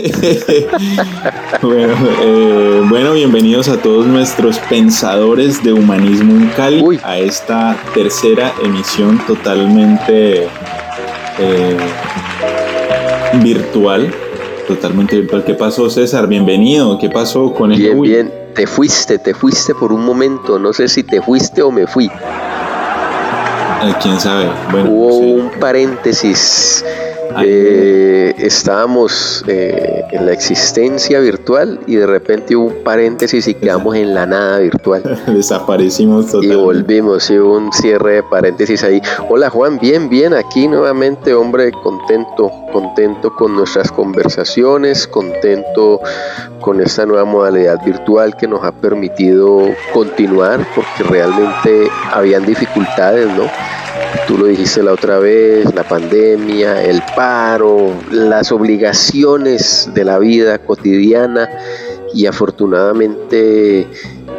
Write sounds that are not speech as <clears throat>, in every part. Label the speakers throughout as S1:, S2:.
S1: <laughs> bueno, eh, bueno, bienvenidos a todos nuestros pensadores de humanismo en Cali a esta tercera emisión totalmente eh, virtual. Totalmente virtual. ¿Qué pasó, César? Bienvenido. ¿Qué pasó con el
S2: Bien, bien. Te fuiste, te fuiste por un momento. No sé si te fuiste o me fui.
S1: Eh, ¿Quién sabe?
S2: Hubo un paréntesis eh, estábamos eh, en la existencia virtual y de repente hubo un paréntesis y quedamos en la nada virtual. <laughs>
S1: Desaparecimos totalmente.
S2: Y volvimos, y hubo un cierre de paréntesis ahí. Hola Juan, bien, bien, aquí nuevamente, hombre, contento, contento con nuestras conversaciones, contento con esta nueva modalidad virtual que nos ha permitido continuar porque realmente habían dificultades, ¿no? Tú lo dijiste la otra vez, la pandemia, el paro, las obligaciones de la vida cotidiana y afortunadamente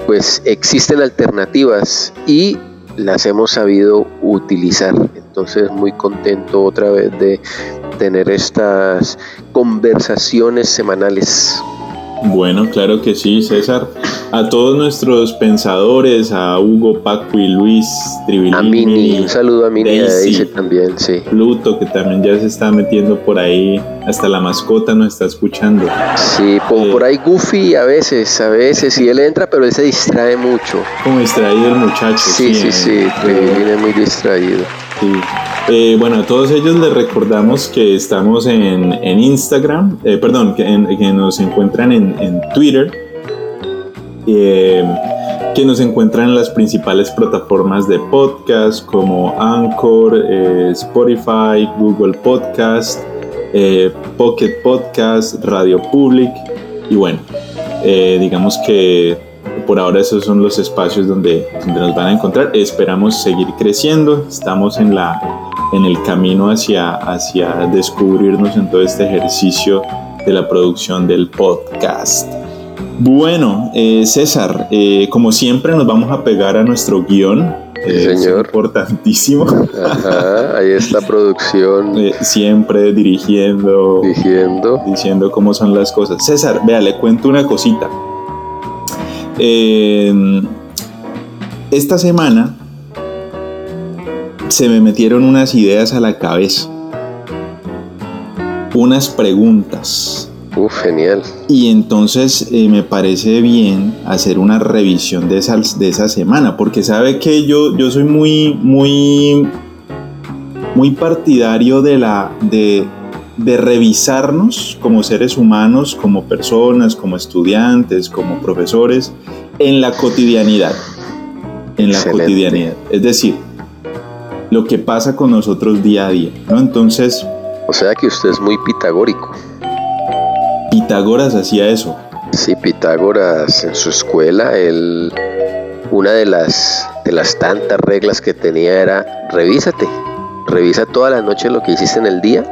S2: pues existen alternativas y las hemos sabido utilizar. Entonces muy contento otra vez de tener estas conversaciones semanales.
S1: Bueno, claro que sí, César. A todos nuestros pensadores, a Hugo, Paco y Luis
S2: Tribilini. A Mini, un saludo a Mini dice también, sí.
S1: Pluto, que también ya se está metiendo por ahí, hasta la mascota nos está escuchando.
S2: Sí, por, eh, por ahí Goofy a veces, a veces, sí, él entra, pero él se distrae mucho.
S1: Como distraído el muchacho.
S2: Sí, sí, sí, sí viene muy distraído.
S1: Sí. Eh, bueno, a todos ellos les recordamos que estamos en, Instagram, eh, perdón, que, nos encuentran en, Twitter, eh, que nos encuentran en las principales plataformas de podcast como Anchor, Spotify, Google Podcast, Pocket Podcast, Radio Public y bueno, digamos que por ahora esos son los espacios donde, donde nos van a encontrar. Esperamos seguir creciendo, estamos en la en el camino hacia, hacia descubrirnos en todo este ejercicio de la producción del podcast. Bueno, eh, César, eh, como siempre nos vamos a pegar a nuestro guion.
S2: Es
S1: importantísimo.
S2: Ajá, ahí está producción. <laughs>
S1: Eh, siempre dirigiendo.
S2: Dirigiendo.
S1: Diciendo cómo son las cosas. César, vea, le cuento una cosita. esta semana se me metieron unas ideas a la cabeza, unas preguntas.
S2: Uf, genial.
S1: Y entonces eh, me parece bien hacer una revisión de esa, de esa semana, porque sabe que yo, yo soy muy, muy, muy partidario de la, de, de revisarnos como seres humanos, como personas, como estudiantes, como profesores, en la cotidianidad. En la cotidianidad. Es decir, lo que pasa con nosotros día a día, ¿no? Entonces...
S2: O sea que usted es muy pitagórico.
S1: Pitágoras hacía eso.
S2: Sí, Pitágoras en su escuela, él, una de las, de las tantas reglas que tenía era, revísate, revisa toda la noche lo que hiciste en el día,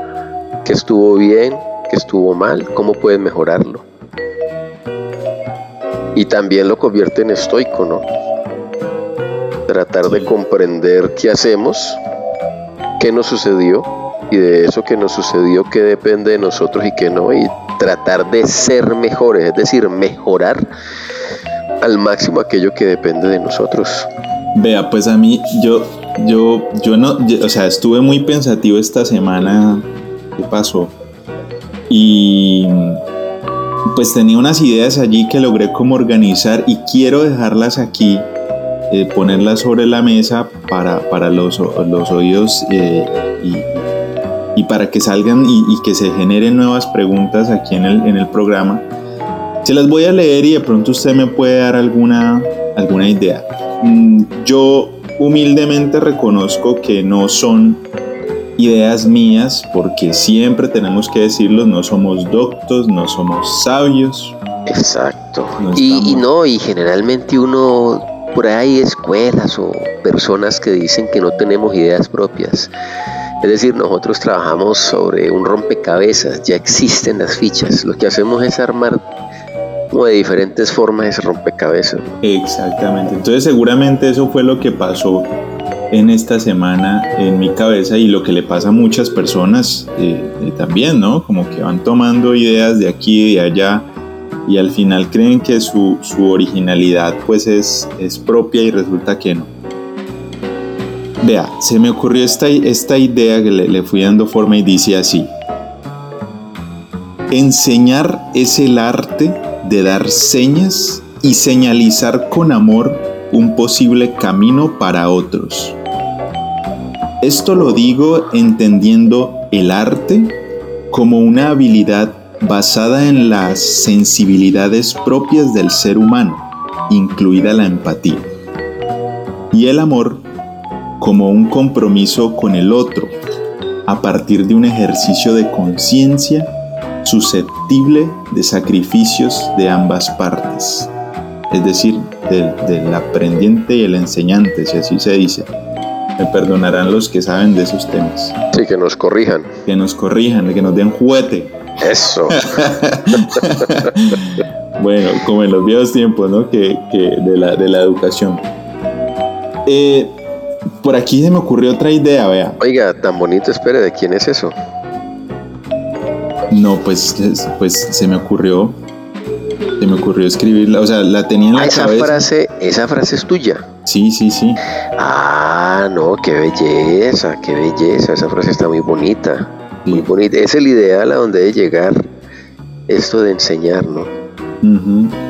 S2: que estuvo bien, que estuvo mal, cómo puedes mejorarlo. Y también lo convierte en estoico, ¿no? Tratar de comprender qué hacemos, qué nos sucedió y de eso que nos sucedió qué depende de nosotros y qué no y tratar de ser mejores, es decir, mejorar al máximo aquello que depende de nosotros.
S1: Vea, pues a mí yo yo yo no, o sea, estuve muy pensativo esta semana qué pasó y pues tenía unas ideas allí que logré como organizar y quiero dejarlas aquí eh, ponerla sobre la mesa para, para los, los, oídos eh, y, y, para que salgan y, y, que se generen nuevas preguntas aquí en el, en el programa. Se las voy a leer y de pronto usted me puede dar alguna, alguna idea. Mm, yo humildemente reconozco que no son ideas mías, porque siempre tenemos que decirlo, no somos doctos, no somos sabios.
S2: Exacto. y, y, no, y generalmente uno por ahí escuelas o personas que dicen que no tenemos ideas propias. Es decir, nosotros trabajamos sobre un rompecabezas, ya existen las fichas. Lo que hacemos es armar como de diferentes formas ese rompecabezas.
S1: Exactamente. Entonces seguramente eso fue lo que pasó en esta semana en mi cabeza y lo que le pasa a muchas personas eh, eh, también, ¿no? Como que van tomando ideas de aquí y de allá y al final creen que su, originalidad pues es, es propia y resulta que no. Vea, se me ocurrió esta, esta idea que le, le fui dando forma y dice así. Enseñar es el arte de dar señas y señalizar con amor un posible camino para otros. Esto lo digo entendiendo el arte como una habilidad basada en las sensibilidades propias del ser humano, incluida la empatía, y el amor como un compromiso con el otro, a partir de un ejercicio de conciencia susceptible de sacrificios de ambas partes, es decir, del, aprendiente y el enseñante, si así se dice. Me perdonarán los que saben de esos temas.
S2: Sí, que nos corrijan.
S1: Que nos corrijan, que nos den juguete.
S2: Eso. <laughs>
S1: bueno, como en los viejos tiempos, ¿no? Que, de, la, de la educación. Eh, por aquí se me ocurrió otra idea, vea.
S2: Oiga, tan bonito, espere, ¿de quién es eso?
S1: No, pues, pues se me ocurrió. Se me ocurrió escribirla, o sea, la tenía en la
S2: ah, esa Frase, esa frase es tuya.
S1: Sí, sí, sí.
S2: Ah, no, qué belleza, qué belleza. Esa frase está muy bonita. Muy bonita. Es el ideal a donde debe llegar esto de enseñar, ¿no?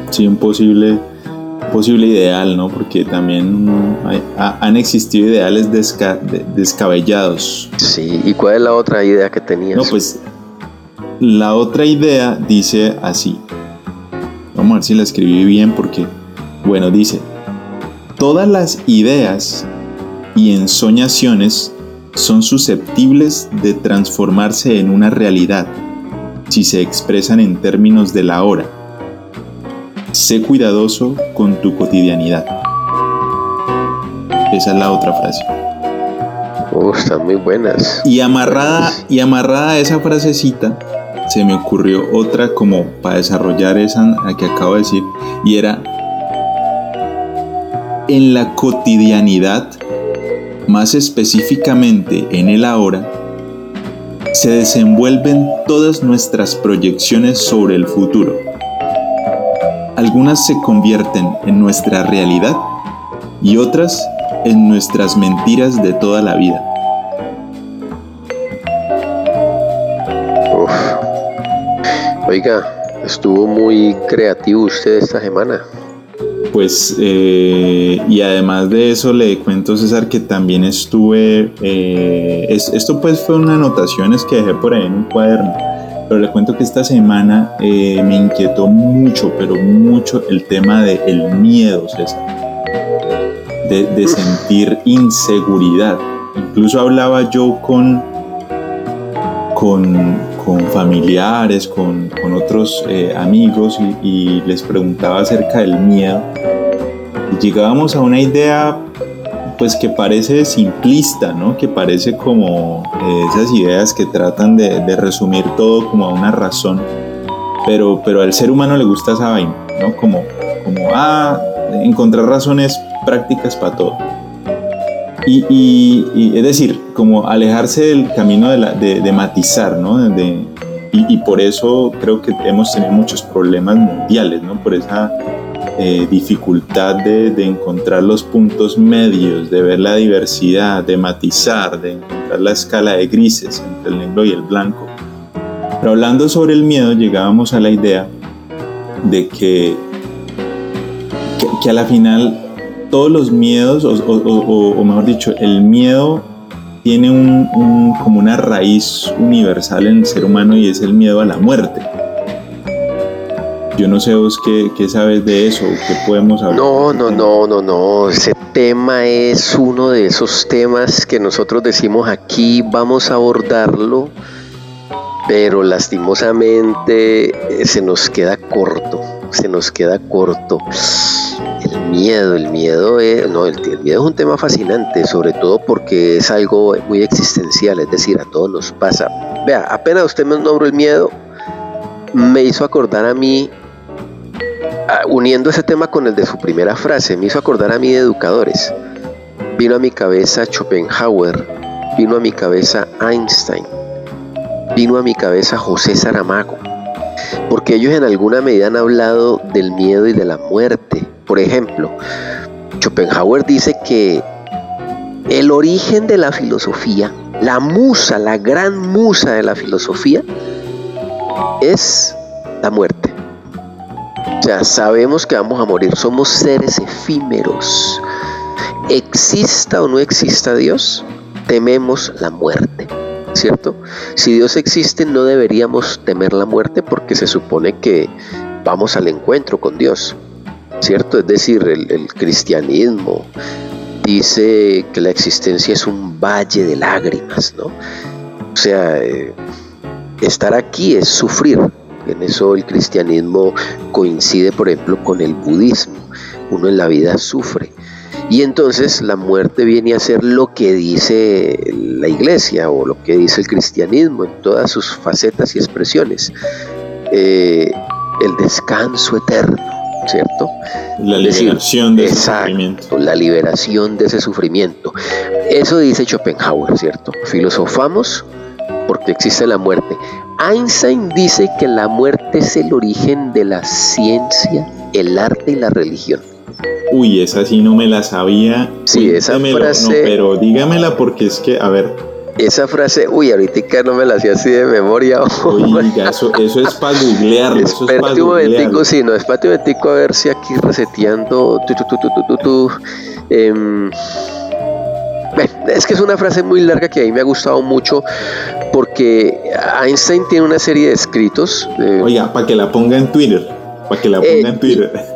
S1: Sí, un posible, posible ideal, ¿no? Porque también han existido ideales descabellados.
S2: Sí, ¿y cuál es la otra idea que tenías?
S1: No, pues la otra idea dice así. Vamos a ver si la escribí bien porque, bueno, dice, todas las ideas y ensoñaciones son susceptibles de transformarse en una realidad si se expresan en términos de la hora. Sé cuidadoso con tu cotidianidad. Esa es la otra frase.
S2: Oh, están muy buenas.
S1: Y amarrada, y amarrada a esa frasecita, se me ocurrió otra como para desarrollar esa que acabo de decir y era en la cotidianidad, más específicamente en el ahora, se desenvuelven todas nuestras proyecciones sobre el futuro. Algunas se convierten en nuestra realidad y otras en nuestras mentiras de toda la vida.
S2: Oiga, estuvo muy creativo usted esta semana.
S1: Pues, eh, y además de eso le cuento César que también estuve, eh, esto pues fue una anotaciones que dejé por ahí en un cuaderno, pero le cuento que esta semana eh, me inquietó mucho, pero mucho el tema del el miedo, César, de, de sentir inseguridad. Incluso hablaba yo con, con, con familiares, con, con otros eh, amigos y, les preguntaba acerca del miedo. Y llegábamos a una idea pues que parece simplista, ¿no? Que parece como eh, esas ideas que tratan de, de, resumir todo como a una razón, pero, pero al ser humano le gusta esa vaina, ¿no? Como, como ah, encontrar razones prácticas para todo. Y, es decir, como alejarse del camino de, matizar, ¿no? y, por eso creo que hemos tenido muchos problemas mundiales, ¿no? Por esa eh, dificultad de, encontrar los puntos medios, de ver la diversidad, de matizar, de encontrar la escala de grises entre el negro y el blanco. Pero hablando sobre el miedo, llegábamos a la idea de que, que, que a la final todos los miedos, o, mejor dicho, el miedo tiene un, como una raíz universal en el ser humano y es el miedo a la muerte. Yo no sé vos qué, qué sabes de eso, qué podemos hablar.
S2: No, no, no, no, no. Ese tema es uno de esos temas que nosotros decimos aquí, vamos a abordarlo, pero lastimosamente eh, se nos queda corto, se nos queda corto miedo, el miedo es, no, el, miedo es un tema fascinante, sobre todo porque es algo muy existencial, es decir, a todos nos pasa. Vea, apenas usted me nombró el miedo, me hizo acordar a mí, uniendo ese tema con el de su primera frase, me hizo acordar a mí de educadores. vino a mi cabeza Schopenhauer, vino a mi cabeza Einstein, vino a mi cabeza José Saramago, porque ellos en alguna medida han hablado del miedo y de la muerte. Por ejemplo, Schopenhauer dice que el origen de la filosofía, la musa, la gran musa de la filosofía, es la muerte. O sea, sabemos que vamos a morir, somos seres efímeros. Exista o no exista Dios, tememos la muerte, ¿cierto? Si Dios existe, no deberíamos temer la muerte porque se supone que vamos al encuentro con Dios, ¿cierto? Es decir, el, cristianismo dice que la existencia es un valle de lágrimas, ¿no? O sea, eh, estar aquí es sufrir. En eso el cristianismo coincide, por ejemplo, con el budismo. Uno en la vida sufre. Y entonces la muerte viene a ser lo que dice la iglesia o lo que dice el cristianismo en todas sus facetas y expresiones. Eh, el descanso eterno, ¿cierto?
S1: La liberación de ese sufrimiento.
S2: La liberación de ese sufrimiento. Eso dice Schopenhauer, ¿cierto? Filosofamos porque existe la muerte. Einstein dice que la muerte es el origen de la ciencia, el arte y la religión.
S1: Uy, esa sí no me la sabía.
S2: Sí, esa frase.
S1: pero dígamela porque es que, a ver.
S2: Esa frase, uy, ahorita no me la hacía así de memoria. <laughs>
S1: Uy, eso, eso es para googlearlo.
S2: Espérate un momentico, sí, no, espérate un momentico a ver si aquí reseteando. Tu, tu, tu, tu em, es que es una frase muy larga que a mí me ha gustado mucho porque Einstein tiene una serie de escritos.
S1: Oiga, para que la ponga en Twitter. Para que la ponga en eh, Twitter.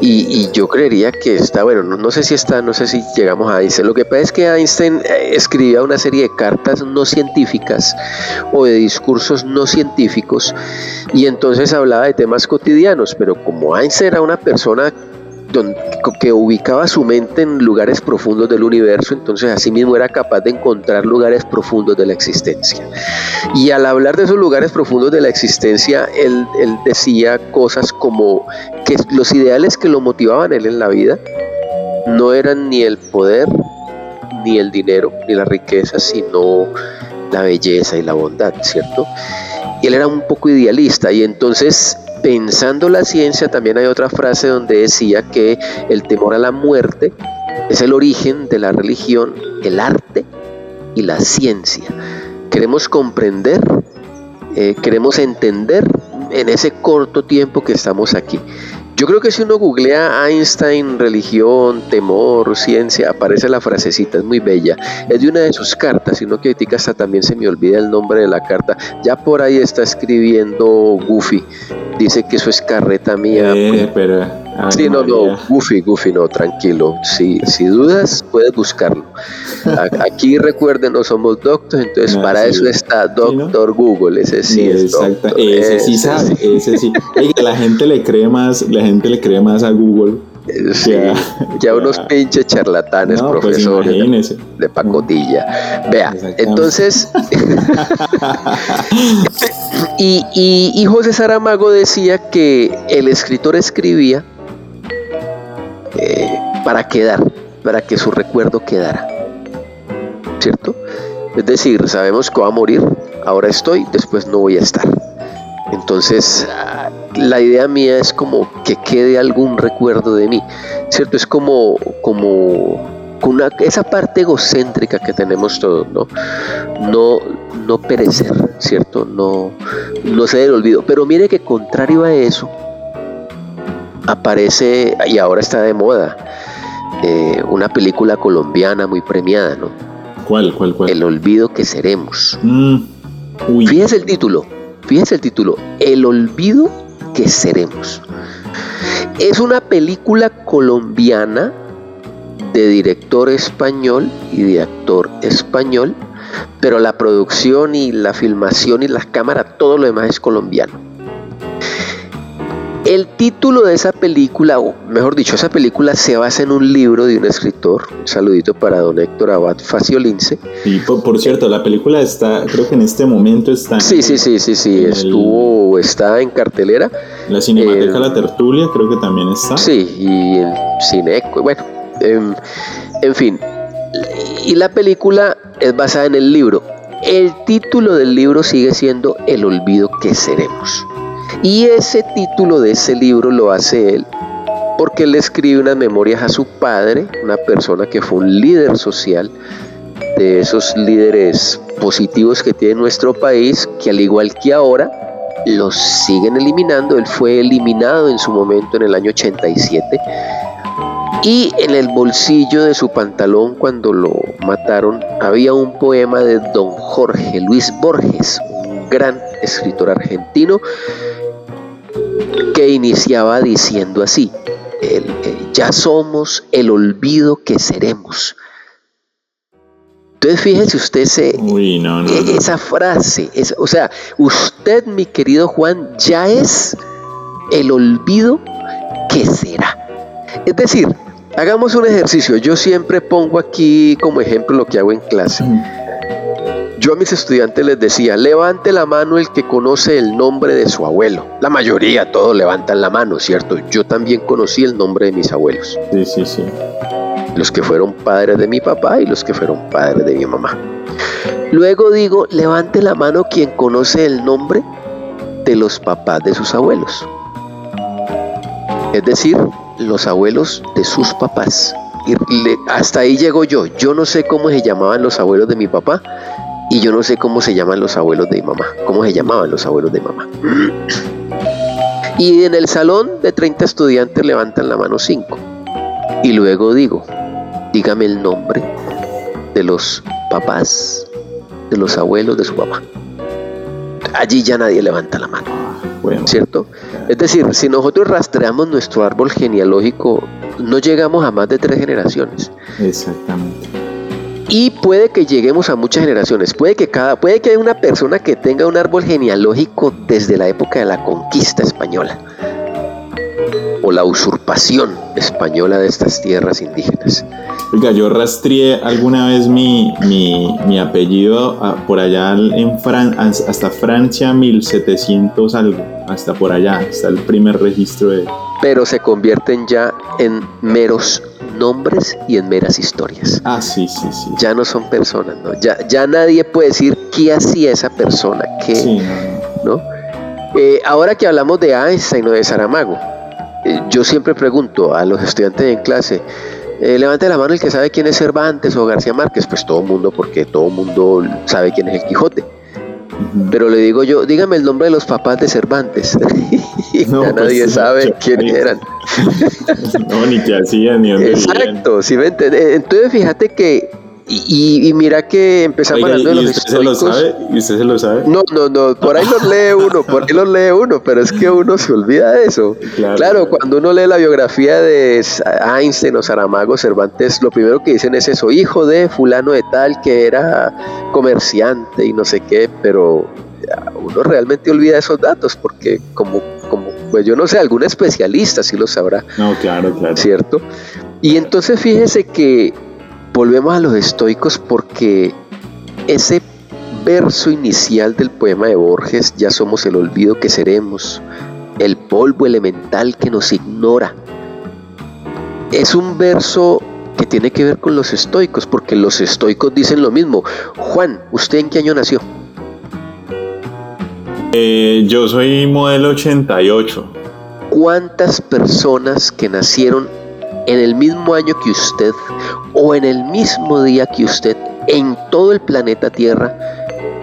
S2: Y, yo creería que está, bueno, no, sé si está, no sé si llegamos a Einstein. Lo que pasa es que Einstein eh, escribía una serie de cartas no científicas o de discursos no científicos y entonces hablaba de temas cotidianos, pero como Einstein era una persona que ubicaba su mente en lugares profundos del universo, entonces así mismo era capaz de encontrar lugares profundos de la existencia. Y al hablar de esos lugares profundos de la existencia, él, decía cosas como que los ideales que lo motivaban él en la vida no eran ni el poder, ni el dinero, ni la riqueza, sino la belleza y la bondad, ¿cierto? Y él era un poco idealista y entonces Pensando la ciencia, también hay otra frase donde decía que el temor a la muerte es el origen de la religión, el arte y la ciencia. Queremos comprender, eh, queremos entender en ese corto tiempo que estamos aquí. Yo creo que si uno googlea Einstein, religión, temor, ciencia, aparece la frasecita, es muy bella. Es de una de sus cartas, sino que ahorita hasta también se me olvida el nombre de la carta. Ya por ahí está escribiendo Goofy. Dice que eso es carreta mía.
S1: Eh, pero
S2: sí, no, no, Goofy, Goofy, no, tranquilo. Si, si dudas, puedes buscarlo. Aquí recuerden, no somos doctores, entonces para eso está Doctor Google, ese sí, es
S1: Exacto, ese, sí sabe, ese sí. la gente le cree más, la gente le cree más a Google.
S2: Sí, ya, unos pinches charlatanes, pues profesores de, pacotilla. Vea, entonces, <laughs> y, y, y José Saramago decía que el escritor escribía eh, para quedar, para que su recuerdo quedara. ¿Cierto? Es decir, sabemos que va a morir, ahora estoy, después no voy a estar. Entonces, la idea mía es como que quede algún recuerdo de mí, ¿cierto? Es como, como una, esa parte egocéntrica que tenemos todos, ¿no? No, no perecer, ¿cierto? No, no ser el olvido. Pero mire que contrario a eso, aparece, y ahora está de moda, eh, una película colombiana muy premiada, ¿no?
S1: ¿Cuál, cuál, cuál?
S2: El olvido que seremos. Mm, fíjese el título, fíjese el título, El olvido que seremos. Es una película colombiana de director español y de actor español, pero la producción y la filmación y las cámaras, todo lo demás es colombiano. El título de esa película, o mejor dicho, esa película se basa en un libro de un escritor. Un saludito para don Héctor Abad Faciolince.
S1: Y por, cierto, la película está, creo que en este momento está.
S2: Sí, sí, sí, sí, sí. Estuvo, está en cartelera.
S1: La Cinemateca La Tertulia, creo que también está.
S2: Sí, y el Cineco. Bueno, Em, en fin, y la película es basada en el libro. El título del libro sigue siendo El olvido que seremos. Y ese título de ese libro lo hace él porque él escribe unas memorias a su padre, una persona que fue un líder social, de esos líderes positivos que tiene nuestro país, que al igual que ahora, los siguen eliminando. Él fue eliminado en su momento en el año 87 y en el bolsillo de su pantalón cuando lo mataron había un poema de don Jorge Luis Borges, un gran escritor argentino, que iniciaba diciendo así, ya somos el olvido que seremos. Entonces fíjese usted e, esa frase, o sea, usted mi querido Juan ya es el olvido que será. Es decir, Hagamos un ejercicio. Yo siempre pongo aquí como ejemplo lo que hago en clase. Yo a mis estudiantes les decía, levante la mano el que conoce el nombre de su abuelo. La mayoría, todos levantan la mano, ¿cierto? Yo también conocí el nombre de mis abuelos.
S1: Sí, sí, sí.
S2: Los que fueron padres de mi papá y los que fueron padres de mi mamá. Luego digo, levante la mano quien conoce el nombre de los papás de sus abuelos. Es decir, los abuelos de sus papás. Y hasta ahí llego yo. Yo no sé cómo se llamaban los abuelos de mi papá y yo no sé cómo se llaman los abuelos de mi mamá. ¿Cómo se llamaban los abuelos de mamá? Y en el salón de 30 estudiantes levantan la mano 5. Y luego digo, dígame el nombre de los papás, de los abuelos de su papá. Allí ya nadie levanta la mano. ¿Cierto? Es decir, si nosotros rastreamos nuestro árbol genealógico, no llegamos a más de tres generaciones.
S1: Exactamente.
S2: Y puede que lleguemos a muchas generaciones. Puede que cada, puede que haya una persona que tenga un árbol genealógico desde la época de la conquista española o la usurpación española de estas tierras indígenas.
S1: Oiga, yo rastreé alguna vez mi, mi, apellido ah, por allá en Fran hasta Francia 1700 algo, hasta por allá, hasta el primer registro de...
S2: Pero se convierten ya en meros nombres y en meras historias.
S1: Ah, sí, sí, sí.
S2: Ya no son personas, ¿no? Ya, ya nadie puede decir qué hacía esa persona, qué, sí, no, eh, ahora que hablamos de Einstein o de Saramago, yo siempre pregunto a los estudiantes en clase, eh, levante la mano el que sabe quién es Cervantes o García Márquez, pues todo el mundo, porque todo el mundo sabe quién es el Quijote. Pero le digo yo, dígame el nombre de los papás de Cervantes. <laughs> no, pues, nadie sabe quiénes eran. <laughs>
S1: no, ni qué hacían, ni dónde
S2: Exacto, si entonces fíjate que y, mira que empezamos hablando de los
S1: usted Se lo sabe? ¿Y usted se lo sabe?
S2: No, no, no, por ahí los lee uno, por ahí los lee uno, pero es que uno se olvida de eso. Claro, cuando uno lee la biografía de Einstein o Saramago, Cervantes, lo primero que dicen es eso, hijo de fulano de tal que era comerciante y no sé qué, pero uno realmente olvida esos datos porque como, como pues yo no sé, algún especialista sí lo sabrá.
S1: No, claro, claro.
S2: ¿Cierto? Y entonces fíjese que volvemos a los estoicos porque ese verso inicial del poema de Borges, ya somos el olvido que seremos, el polvo elemental que nos ignora, es un verso que tiene que ver con los estoicos, porque los estoicos dicen lo mismo. Juan, ¿usted en qué año nació?
S1: Eh, yo soy modelo 88.
S2: ¿Cuántas personas que nacieron en el mismo año que usted o en el mismo día que usted en todo el planeta Tierra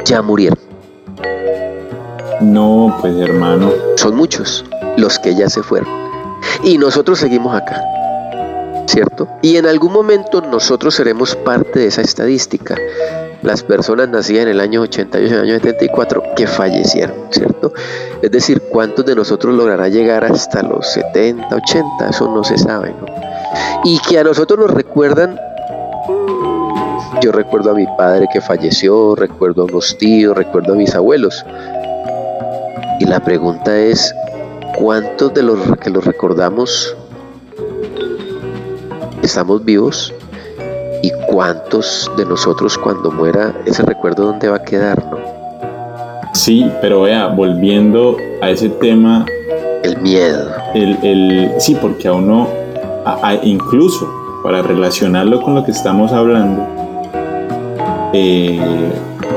S2: ya murieron?
S1: No, pues hermano.
S2: Son muchos los que ya se fueron. Y nosotros seguimos acá. ¿Cierto? Y en algún momento nosotros seremos parte de esa estadística. Las personas nacidas en el año 88, en el año 74, que fallecieron, ¿cierto? Es decir, ¿cuántos de nosotros logrará llegar hasta los 70, 80? Eso no se sabe, ¿no? Y que a nosotros nos recuerdan yo recuerdo a mi padre que falleció, recuerdo a unos tíos, recuerdo a mis abuelos. Y la pregunta es, ¿cuántos de los que los recordamos estamos vivos? ¿Y cuántos de nosotros cuando muera ese recuerdo dónde va a quedar? No?
S1: Sí, pero vea, volviendo a ese tema...
S2: El miedo.
S1: El, el, sí, porque a uno incluso para relacionarlo con lo que estamos hablando, eh,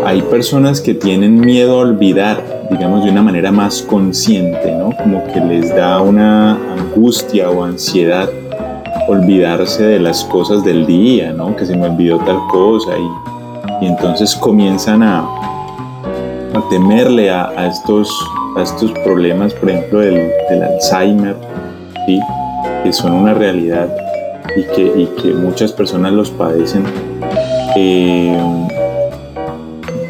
S1: hay personas que tienen miedo a olvidar, digamos, de una manera más consciente, ¿no? Como que les da una angustia o ansiedad olvidarse de las cosas del día, ¿no? Que se me olvidó tal cosa y, entonces comienzan a, temerle a, estos, a estos problemas, por ejemplo, del, Alzheimer, ¿sí? Que son una realidad y que, que muchas personas los padecen. Eh,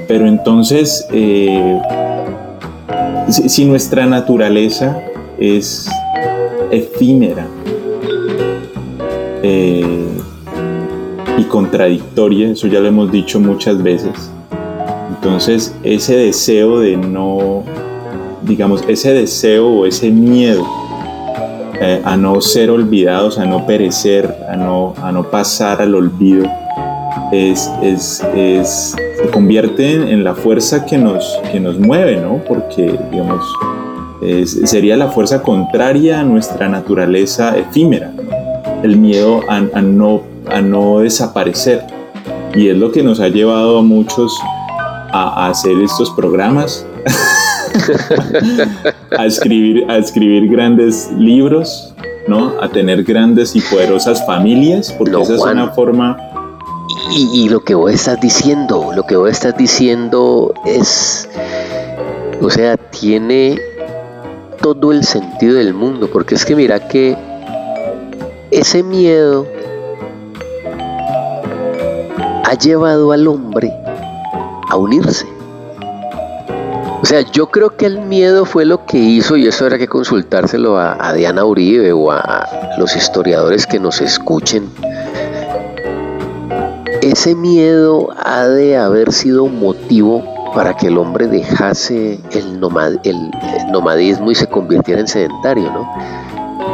S1: pero entonces, eh, si, nuestra naturaleza es efímera eh, y contradictoria, eso ya lo hemos dicho muchas veces, entonces ese deseo de no, digamos, ese deseo o ese miedo eh, a no ser olvidados, a no perecer, a no, a no pasar al olvido, es, es, es se convierte en, la fuerza que nos, que nos mueve, ¿no? Porque, digamos, sería la fuerza contraria a nuestra naturaleza efímera, el miedo a, no, a no desaparecer. Y es lo que nos ha llevado a muchos a, hacer estos programas, <laughs> <laughs> a, escribir, a escribir grandes libros, ¿no? A tener grandes y poderosas familias, porque esa es una forma
S2: y, lo que vos estás diciendo, lo que vos estás diciendo es, o sea, tiene todo el sentido del mundo, porque es que mira que ese miedo ha llevado al hombre a unirse. O sea, yo creo que el miedo fue lo que hizo, y eso era que consultárselo a, Diana Uribe o a los historiadores que nos escuchen, ese miedo ha de haber sido motivo para que el hombre dejase el, nomadismo y se convirtiera en sedentario, ¿no?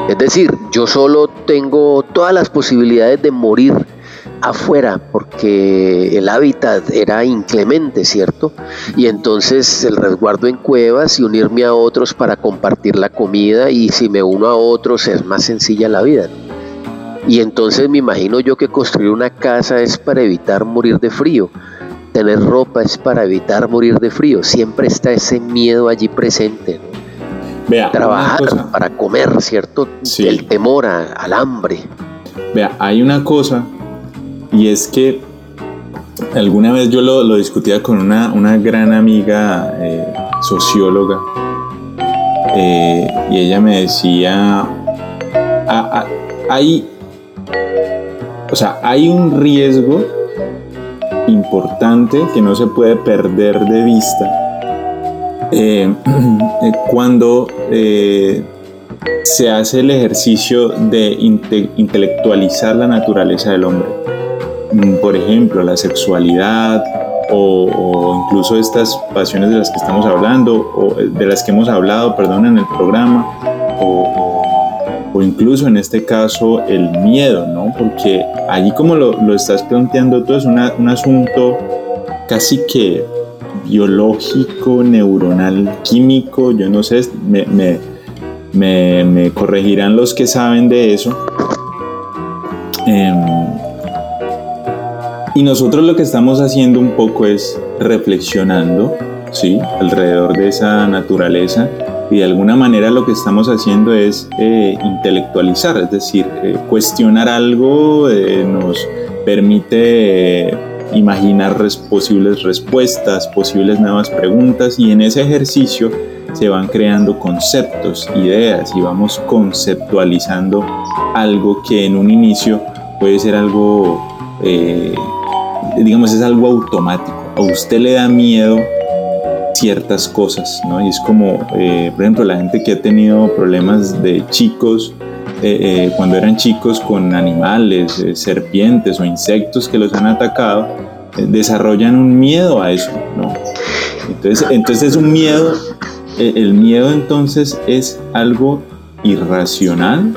S2: Es decir, yo solo tengo todas las posibilidades de morir afuera porque el hábitat era inclemente, ¿cierto? Y entonces el resguardo en cuevas y unirme a otros para compartir la comida y si me uno a otros es más sencilla la vida. ¿no? Y entonces me imagino yo que construir una casa es para evitar morir de frío. Tener ropa es para evitar morir de frío. Siempre está ese miedo allí presente. Vea, Trabajar para comer, ¿cierto? El temor al hambre.
S1: Vea, hay una cosa y es que alguna vez yo lo, discutía con una, gran amiga eh, socióloga eh, y ella me decía, hay o sea, hay un riesgo importante que no se puede perder de vista eh, <clears throat> cuando se hace el ejercicio de intelectualizar la naturaleza del hombre. Mm, por ejemplo, la sexualidad o, incluso estas pasiones de las que estamos hablando, o de las que hemos hablado, perdón, en el programa, o o incluso en este caso el miedo, ¿no? Porque allí como lo, estás planteando tú es un asunto casi que biológico, neuronal, químico, yo no sé, me, me, corregirán los que saben de eso. Em, y nosotros lo que estamos haciendo un poco es reflexionando, ¿sí? Alrededor de esa naturaleza y de alguna manera lo que estamos haciendo es eh, intelectualizar, es decir, eh, cuestionar algo eh, nos permite imaginar posibles respuestas, posibles nuevas preguntas y en ese ejercicio se van creando conceptos, ideas y vamos conceptualizando algo que en un inicio puede ser algo, digamos, es algo automático. A usted le da miedo ciertas cosas, ¿no? Y es como, eh, por ejemplo, la gente que ha tenido problemas de chicos, eh, eh, cuando eran chicos con animales, serpientes o insectos que los han atacado, desarrollan un miedo a eso, ¿no? Entonces, entonces es un miedo, el miedo entonces es algo irracional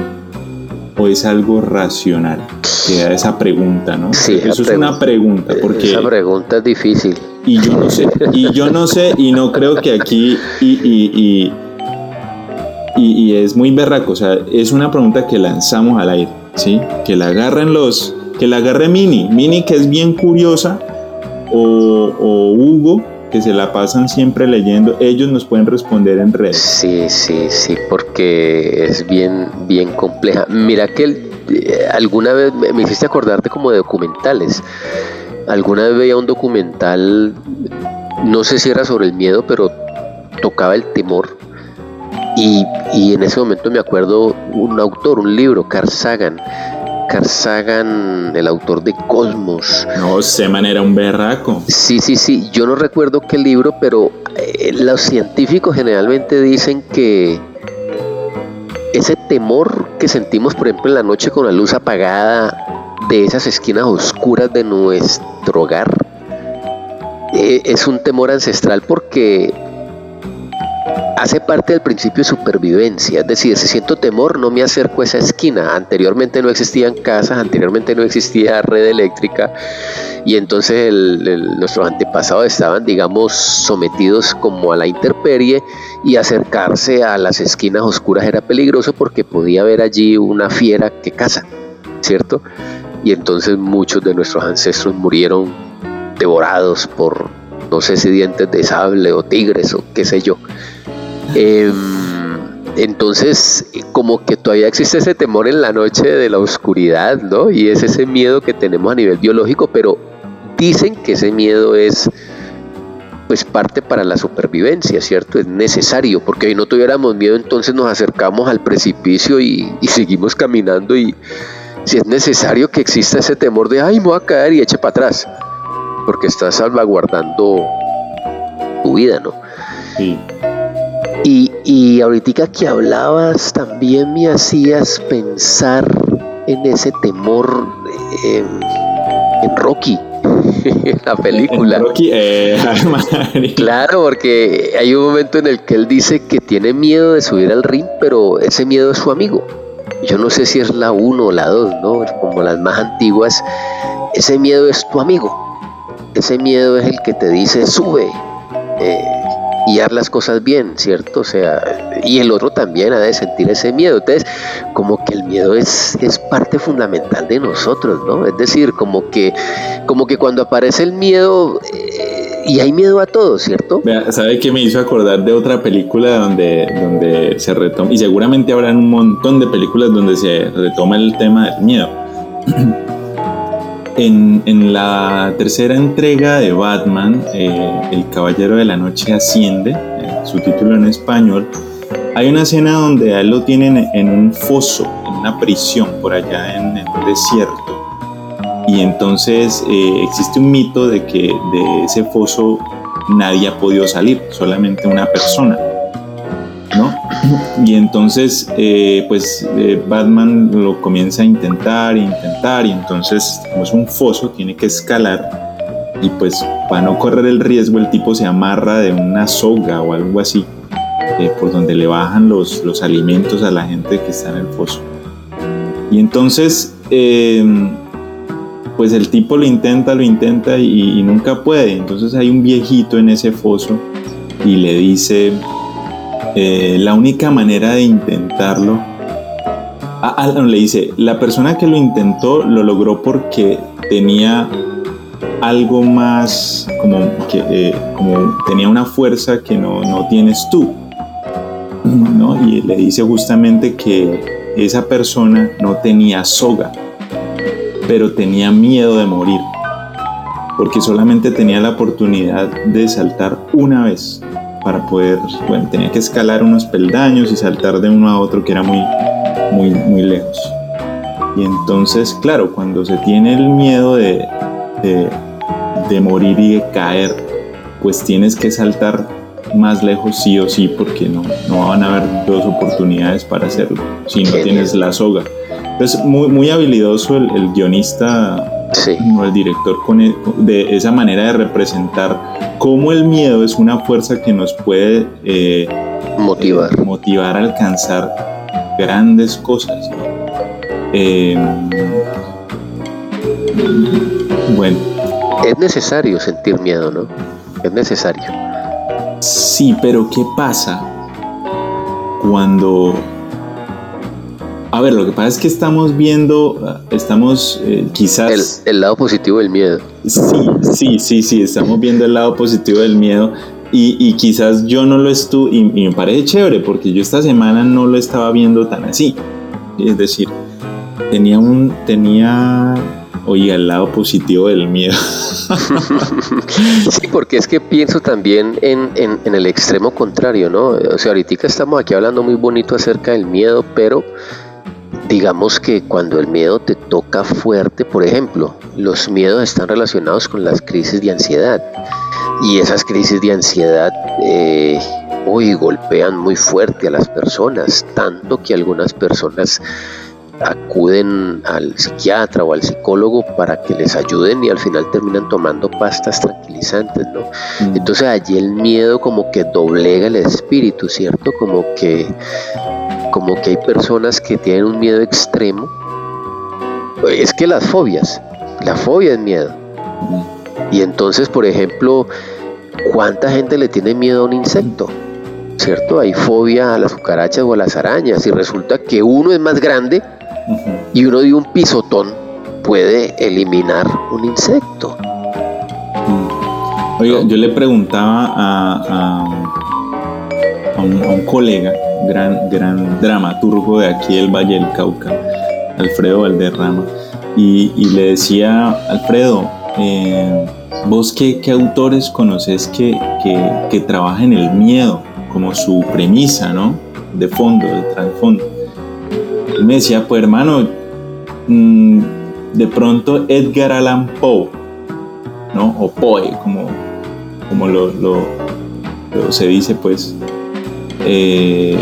S1: o es algo racional? Queda esa pregunta, ¿no?
S2: Sí,
S1: Eso es una pregunta, porque...
S2: Esa pregunta es difícil.
S1: Y yo no sé, y yo no sé, y no creo que aquí, y, y, es muy berraco, o sea, es una pregunta que lanzamos al aire. ¿sí? Que la agarren los, que la agarre Mini, Mini que es bien curiosa, o, o Hugo, que se la pasan siempre leyendo, ellos nos pueden responder en redes.
S2: Sí, sí, sí, porque es bien, bien compleja. Mira que eh, alguna vez me hiciste acordarte como de documentales. Alguna vez veía un documental, no sé si era sobre el miedo, pero tocaba el temor. Y, y en ese momento me acuerdo un autor, un libro, Carl Sagan, Carl Sagan, el autor de Cosmos.
S1: No, Seman era un berraco.
S2: Sí, sí, sí. Yo no recuerdo qué libro, pero eh, los científicos generalmente dicen que ese temor que sentimos, por ejemplo, en la noche con la luz apagada de esas esquinas oscuras de nuestro hogar, eh, es un temor ancestral porque hace parte del principio de supervivencia, es decir, si siento temor no me acerco a esa esquina, anteriormente no existían casas, anteriormente no existía red eléctrica y entonces nuestros antepasados estaban, digamos, sometidos como a la intemperie y acercarse a las esquinas oscuras era peligroso porque podía haber allí una fiera que caza, ¿cierto? Y entonces muchos de nuestros ancestros murieron devorados por, no sé si dientes de sable o tigres o qué sé yo. Em, entonces, como que todavía existe ese temor en la noche de la oscuridad, ¿no? Y es ese miedo que tenemos a nivel biológico, pero dicen que ese miedo es pues parte para la supervivencia, ¿cierto? Es necesario, porque si no tuviéramos miedo, entonces nos acercamos al precipicio y, seguimos caminando y si es necesario que exista ese temor de, ay, me voy a caer y eche para atrás, porque estás salvaguardando tu vida, ¿no? Sí. Y, y ahorita que hablabas también me hacías pensar en ese temor en, Rocky, <laughs> la película. Rocky, eh, <laughs> <laughs> claro, porque hay un momento en el que él dice que tiene miedo de subir al ring, pero ese miedo es su amigo. Yo no sé si es la 1 o la 2, ¿no? Como las más antiguas. Ese miedo es tu amigo. Ese miedo es el que te dice, sube. Eh, y haz las cosas bien, ¿cierto? O sea, y el otro también ha de sentir ese miedo. Entonces, como que el miedo es, es parte fundamental de nosotros, ¿no? Es decir, como que, como que cuando aparece el miedo, eh, y hay miedo a todo, ¿cierto?
S1: ¿Sabe qué me hizo acordar de otra película donde, donde se retoma, y seguramente habrán un montón de películas donde se retoma el tema del miedo? <clears throat> En, la tercera entrega de Batman, eh, El Caballero de la Noche Asciende, eh, su título en español, hay una escena donde a él lo tienen en un foso, en una prisión por allá en el desierto. Y entonces eh, existe un mito de que de ese foso nadie ha podido salir, solamente una persona. ¿No? Y entonces, eh, pues eh, Batman lo comienza a intentar, intentar, y entonces, como es un foso, tiene que escalar. Y pues, para no correr el riesgo, el tipo se amarra de una soga o algo así, eh, por donde le bajan los, los alimentos a la gente que está en el foso. Y entonces, em, pues el tipo lo intenta, lo intenta y nunca puede. Entonces hay un viejito en ese foso y le dice, eh, la única manera de intentarlo, ah, ah le dice, la persona que lo intentó lo logró porque tenía algo más, como que eh, tenía una fuerza que no, no tienes tú. ¿no? Y le dice justamente que esa persona no tenía soga, pero tenía miedo de morir, porque solamente tenía la oportunidad de saltar una vez para poder, bueno, tenía que escalar unos peldaños y saltar de uno a otro que era muy, muy, muy lejos. Y entonces, claro, cuando se tiene el miedo de, de, morir y de caer, pues tienes que saltar más lejos sí o sí porque no, no van a haber dos oportunidades para hacerlo si no tienes la soga. Es muy, muy habilidoso el, el guionista o el director con e, de esa manera de representar cómo el miedo es una fuerza que nos puede
S2: eh, motivar.
S1: Eh, motivar a alcanzar grandes cosas. Em, bueno.
S2: Es necesario sentir miedo, ¿no? Es necesario.
S1: Sí, pero ¿qué pasa cuando A ver, lo que pasa es que estamos viendo, estamos eh, quizás...
S2: El, lado positivo del miedo.
S1: Sí, sí, sí, sí, estamos viendo el lado positivo del miedo y, quizás yo no lo estuve, y, me parece chévere porque yo esta semana no lo estaba viendo tan así. Es decir, tenía un, tenía, oiga, el lado positivo del miedo. <laughs>
S2: sí, porque es que pienso también en, en, el extremo contrario, ¿no? O sea, ahorita estamos aquí hablando muy bonito acerca del miedo, pero digamos que cuando el miedo te toca fuerte, por ejemplo, los miedos están relacionados con las crisis de ansiedad y esas crisis de ansiedad eh, golpean muy fuerte a las personas, tanto que algunas personas acuden al psiquiatra o al psicólogo para que les ayuden y al final terminan tomando pastas tranquilizantes, ¿no? Mm. Entonces allí el miedo como que doblega el espíritu, ¿cierto? Como que como que hay personas que tienen un miedo extremo. Es que las fobias, la fobia es miedo. Y entonces, por ejemplo, ¿cuánta gente le tiene miedo a un insecto? ¿Cierto? Hay fobia a las cucarachas o a las arañas y resulta que uno es más grande y uno de un pisotón puede eliminar un insecto.
S1: Oiga, yo le preguntaba a, a, un, colega, gran, gran dramaturgo de aquí del Valle del Cauca, Alfredo Valderrama, y, le decía, Alfredo, eh, ¿vos qué, qué, autores conoces que, que, que trabajan el miedo como su premisa, ¿no? De fondo, de trasfondo me decía, pues hermano, mm, de pronto Edgar Allan Poe, ¿no? O Poe, como, como lo, se dice, pues. Eh,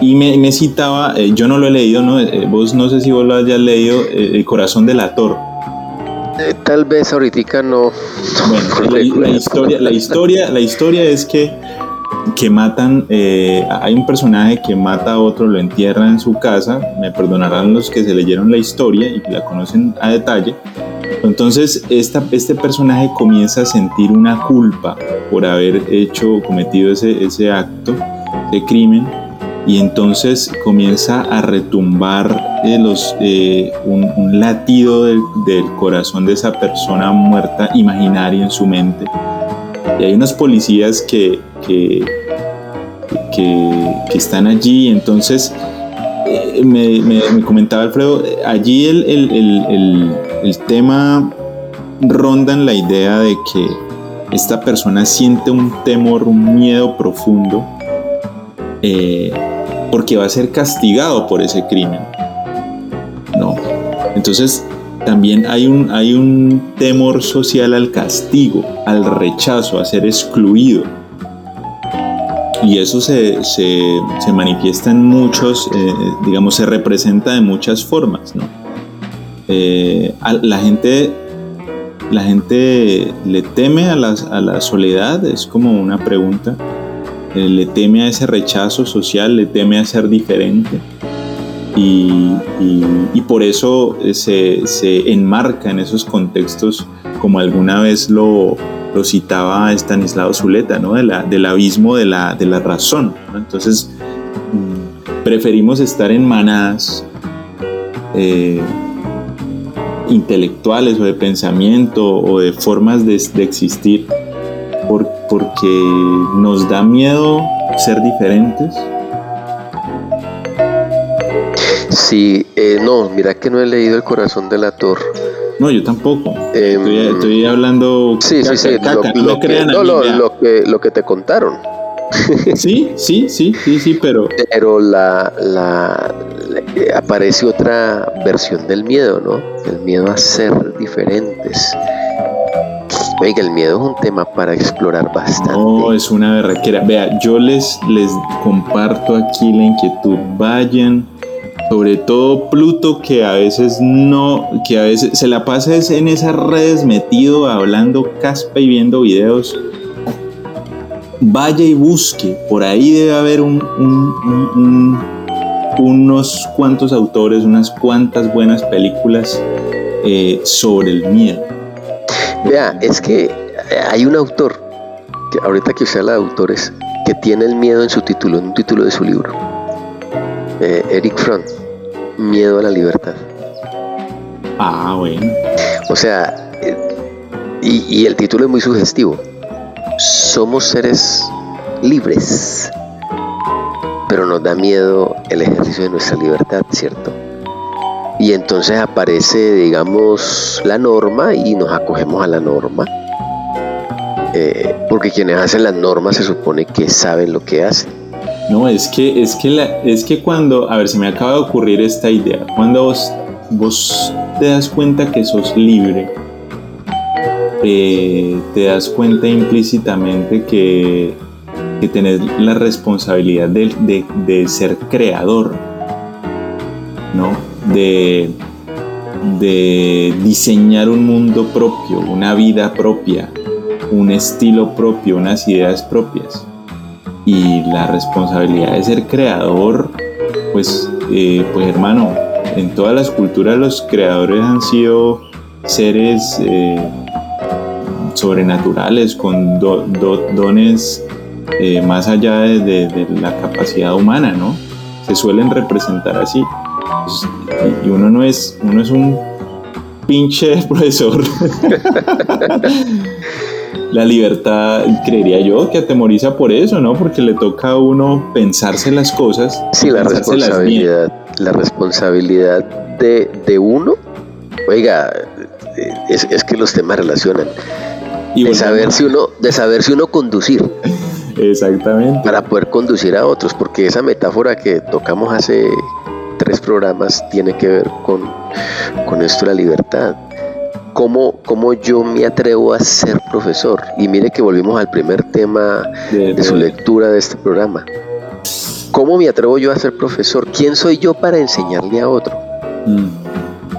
S1: y me, citaba, eh, yo no lo he leído, ¿no? Eh, vos no sé si vos lo hayas leído, El corazón del ator.
S2: tal vez ahorita no.
S1: Bueno, <laughs> la, historia, la, historia, la historia es que que matan, hay un personaje que mata a otro, lo entierra en su casa, me perdonarán los que se leyeron la historia y la conocen a detalle. Entonces este personaje comienza a sentir una culpa por haber hecho, cometido ese, ese acto, de crimen, y entonces comienza a retumbar eh, los, eh, un, latido del, corazón de esa persona muerta imaginaria en su mente. Y hay unos policías que, que, que, están allí. Entonces, eh, me, comentaba Alfredo, allí el, el, el, tema ronda en la idea de que esta persona siente un temor, un miedo profundo, eh, porque va a ser castigado por ese crimen. No. Entonces, también hay un, hay un temor social al castigo, al rechazo, a ser excluido y eso se, manifiesta en muchos, eh, digamos, se representa de muchas formas, ¿no? Eh, la gente la gente le teme a la, a la soledad, es como una pregunta, eh, le teme a ese rechazo social, le teme a ser diferente y, por eso se, se, enmarca en esos contextos como alguna vez lo, lo citaba Stanislao Zuleta, ¿no? del abismo de la, de la razón. Entonces, mm, preferimos estar en manadas eh, intelectuales o de pensamiento o de formas de, existir porque nos da miedo ser diferentes.
S2: Sí, eh, no, mira que no he leído El corazón del ator
S1: no, yo tampoco. estoy, em, hablando.
S2: Sí, sí, sí. Lo, que, no, lo, que, lo que te contaron. <laughs>
S1: sí, sí, sí, sí, sí, pero.
S2: Pero la, la, aparece otra versión del miedo, ¿no? El miedo a ser diferentes. Oiga, el miedo es un tema para explorar bastante.
S1: No, es una berraquera. Vea, yo les, les comparto aquí la inquietud. Vayan sobre todo Pluto que a veces no, que a veces se la pasa en esas redes metido hablando caspa y viendo videos. Vaya y busque, por ahí debe haber un, unos cuantos autores, unas cuantas buenas películas eh, sobre el miedo.
S2: Vea, es que hay un autor, que ahorita que usted habla de autores, que tiene el miedo en su título, en un título de su libro. Eh, Eric Fromm miedo a la libertad.
S1: Ah, bueno.
S2: O sea, eh, y, y el título es muy sugestivo. Somos seres libres, pero nos da miedo el ejercicio de nuestra libertad, ¿cierto? Y entonces aparece, digamos, la norma y nos acogemos a la norma. Eh, porque quienes hacen las normas se supone que saben lo que hacen.
S1: No, es que, es que, es que cuando, a ver, se me acaba de ocurrir esta idea, cuando vos, vos te das cuenta que sos libre, te das cuenta implícitamente que, que tenés la responsabilidad de, de, de ser creador, ¿no? de, de diseñar un mundo propio, una vida propia, un estilo propio, unas ideas propias. Y la responsabilidad de ser creador, pues, eh, pues hermano, en todas las culturas los creadores han sido seres eh, sobrenaturales con dones eh, más allá de, de, la capacidad humana, ¿no? Se suelen representar así y uno no es, uno es un pinche <laughs> profesor. <laughs> la libertad, creería yo, que atemoriza por eso, ¿no? Porque le toca a uno pensarse las cosas.
S2: Sí, la responsabilidad, la responsabilidad de, de uno, oiga, es, es, que los temas relacionan. Y de saber si uno, de saber si uno conducir.
S1: Exactamente.
S2: Para poder conducir a otros, porque esa metáfora que tocamos hace tres programas tiene que ver con, con esto de la libertad. ¿Cómo, ¿Cómo, yo me atrevo a ser profesor? Y mire que volvimos al primer tema de, su lectura de este programa. ¿Cómo me atrevo yo a ser profesor? ¿Quién soy yo para enseñarle a otro? Mm.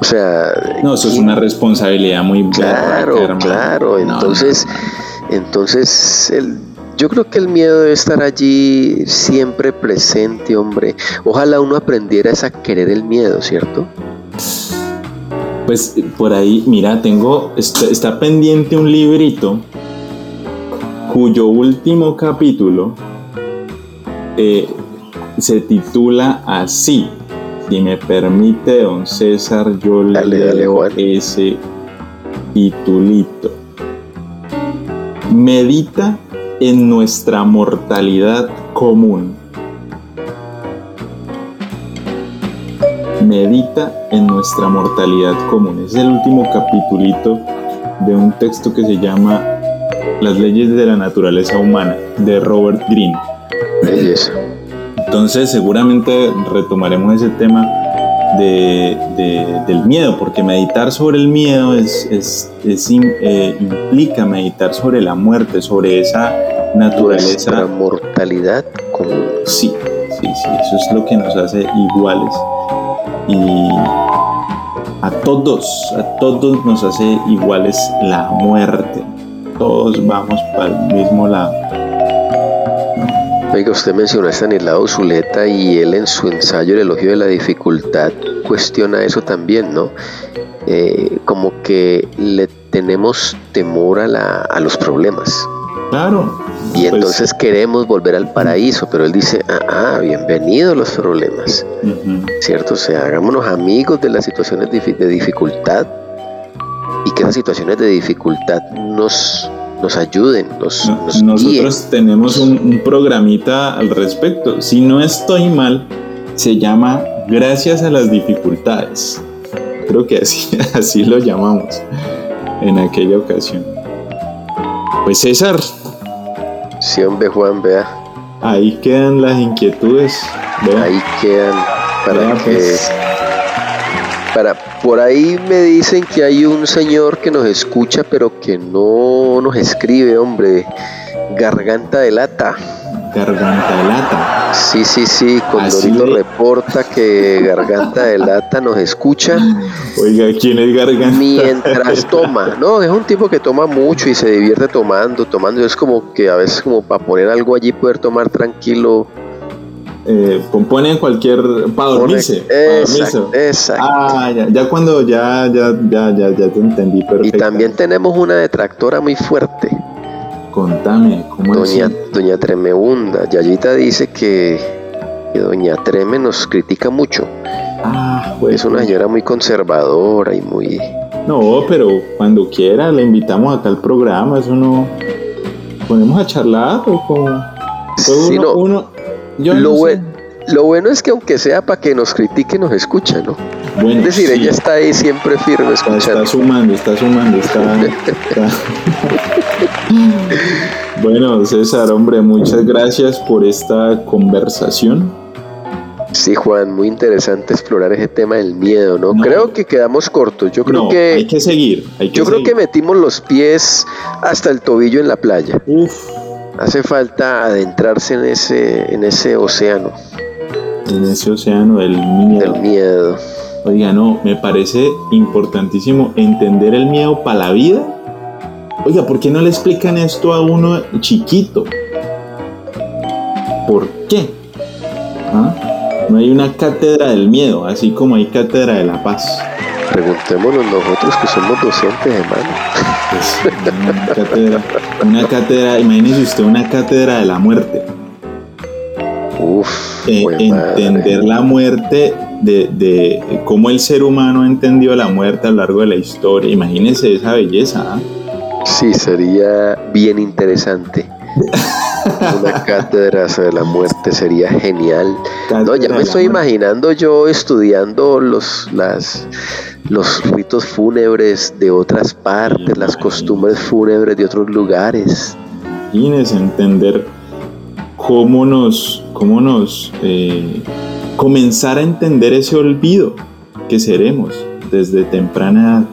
S2: O sea...
S1: No, eso es una responsabilidad muy...
S2: Claro, claro. Entonces, entonces el, yo creo que el miedo debe estar allí siempre presente, hombre. Ojalá uno aprendiera a querer el miedo, ¿cierto?
S1: Pues por ahí, mira, tengo, está, pendiente un librito cuyo último capítulo eh, se titula así. Si me permite, don César, yo le leo ese titulito. Medita en nuestra mortalidad común. Medita en nuestra mortalidad común. Es el último capitulito de un texto que se llama Las leyes de la naturaleza humana de Robert Greene. Entonces seguramente retomaremos ese tema de, del miedo, porque meditar sobre el miedo es, es, eh, implica meditar sobre la muerte, sobre esa naturaleza.
S2: la mortalidad común.
S1: Sí, sí, sí, eso es lo que nos hace iguales. Y a todos, a todos nos hace iguales la muerte. Todos vamos para el mismo lado.
S2: Oiga, usted mencionó a Stanislao Zuleta y él en su ensayo El elogio de la dificultad cuestiona eso también, ¿no? Eh, como que le tenemos temor a, la, a los problemas.
S1: Claro.
S2: Y pues entonces queremos volver al paraíso, pero él dice, ah, ah bienvenidos los problemas, ¿cierto? O sea, hagámonos amigos de las situaciones de dificultad y que esas situaciones de dificultad nos nos ayuden, nos,
S1: Nosotros tenemos un, programita al respecto. Si no estoy mal, se llama Gracias a las dificultades. Creo que así, <laughs> así lo llamamos en aquella ocasión. Pues César.
S2: Sí, hombre Juan, vea.
S1: Ahí quedan las inquietudes.
S2: Ahí quedan para que... Pues. Para, por ahí me dicen que hay un señor que nos escucha, pero que no nos escribe, hombre. Garganta de lata.
S1: Garganta de lata.
S2: Sí, sí, sí. Condorito reporta que Garganta de lata nos escucha.
S1: Oiga, ¿quién es Garganta?
S2: Mientras <laughs> toma. No, es un tipo que toma mucho y se divierte tomando, tomando. Es como que a veces como para poner algo allí poder tomar tranquilo
S1: eh, ponen cualquier para dormirse.
S2: Exacto, exacto.
S1: Ah, ya, ya, cuando ya, ya, ya, ya, ya te entendí perfecto.
S2: Y también tenemos una detractora muy fuerte.
S1: Contame, ¿cómo
S2: doña, es? Doña Tremeunda. Yayita dice que, que Doña Treme nos critica mucho. Ah, pues, es una señora muy conservadora y muy...
S1: No, pero cuando quiera le invitamos acá al programa, eso no... Ponemos a charlar o como...
S2: uno, yo lo, lo bueno es que aunque sea para que nos critique, nos escucha, ¿no? Bueno, es decir, ella está ahí siempre firme
S1: escuchando. Está sumando, está sumando, está... bueno, César, hombre, muchas gracias por esta conversación.
S2: Sí, Juan, muy interesante explorar ese tema del miedo, ¿no? creo que quedamos cortos. Yo creo que
S1: hay que seguir.
S2: yo
S1: creo
S2: que metimos los pies hasta el tobillo en la playa. Uf. Hace falta adentrarse en ese, en ese océano.
S1: En ese océano del miedo.
S2: Del miedo.
S1: Oiga, no, me parece importantísimo entender el miedo para la vida. Oiga, ¿por qué no le explican esto a uno chiquito? ¿Por qué? ¿Ah? No hay una cátedra del miedo, así como hay cátedra de la paz.
S2: Preguntémonos nosotros que somos docentes, hermano.
S1: Pues, una cátedra, una cátedra, imagínese usted una cátedra de la muerte.
S2: Uf,
S1: eh, entender la muerte de, de, cómo el ser humano ha entendido la muerte a lo largo de la historia. Imagínese esa belleza. ¿ah?
S2: Sí, sería bien interesante. <laughs> Una cátedra de la muerte sería genial. No, ya me estoy imaginando yo estudiando los, las, los ritos fúnebres de otras partes, las costumbres fúnebres de otros lugares.
S1: Imagínese entender cómo nos, cómo nos eh, comenzar a entender ese olvido que seremos desde temprana edad.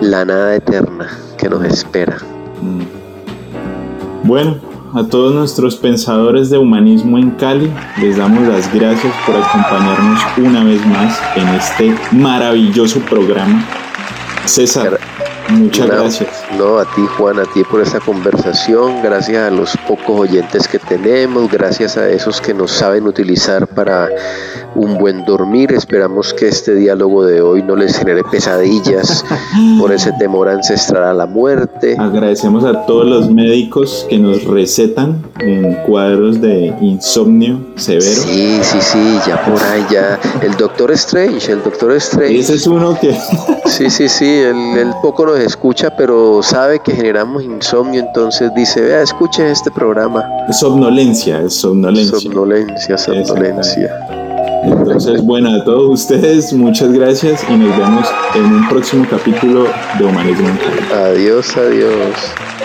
S2: La nada eterna que nos espera.
S1: Bueno, a todos nuestros pensadores de humanismo en Cali, les damos las gracias por acompañarnos una vez más en este maravilloso programa. César, muchas gracias.
S2: No, a ti Juan, a ti por esta conversación, gracias a los pocos oyentes que tenemos, gracias a esos que nos saben utilizar para un buen dormir. Esperamos que este diálogo de hoy no les genere pesadillas <laughs> por ese temor ancestral a la muerte.
S1: Agradecemos a todos los médicos que nos recetan en cuadros de insomnio severo.
S2: Sí, sí, sí, ya por ahí ya. El Doctor Strange, el Doctor Strange.
S1: Ese es uno que...
S2: sí, sí, sí, él, poco nos escucha, pero sabe que generamos insomnio, entonces dice, vea, escuche este programa.
S1: Es somnolencia, es somnolencia.
S2: Somnolencia, somnolencia.
S1: Entonces, bueno, a todos ustedes, muchas gracias y nos vemos en un próximo capítulo de Humanismo.
S2: Adiós, adiós.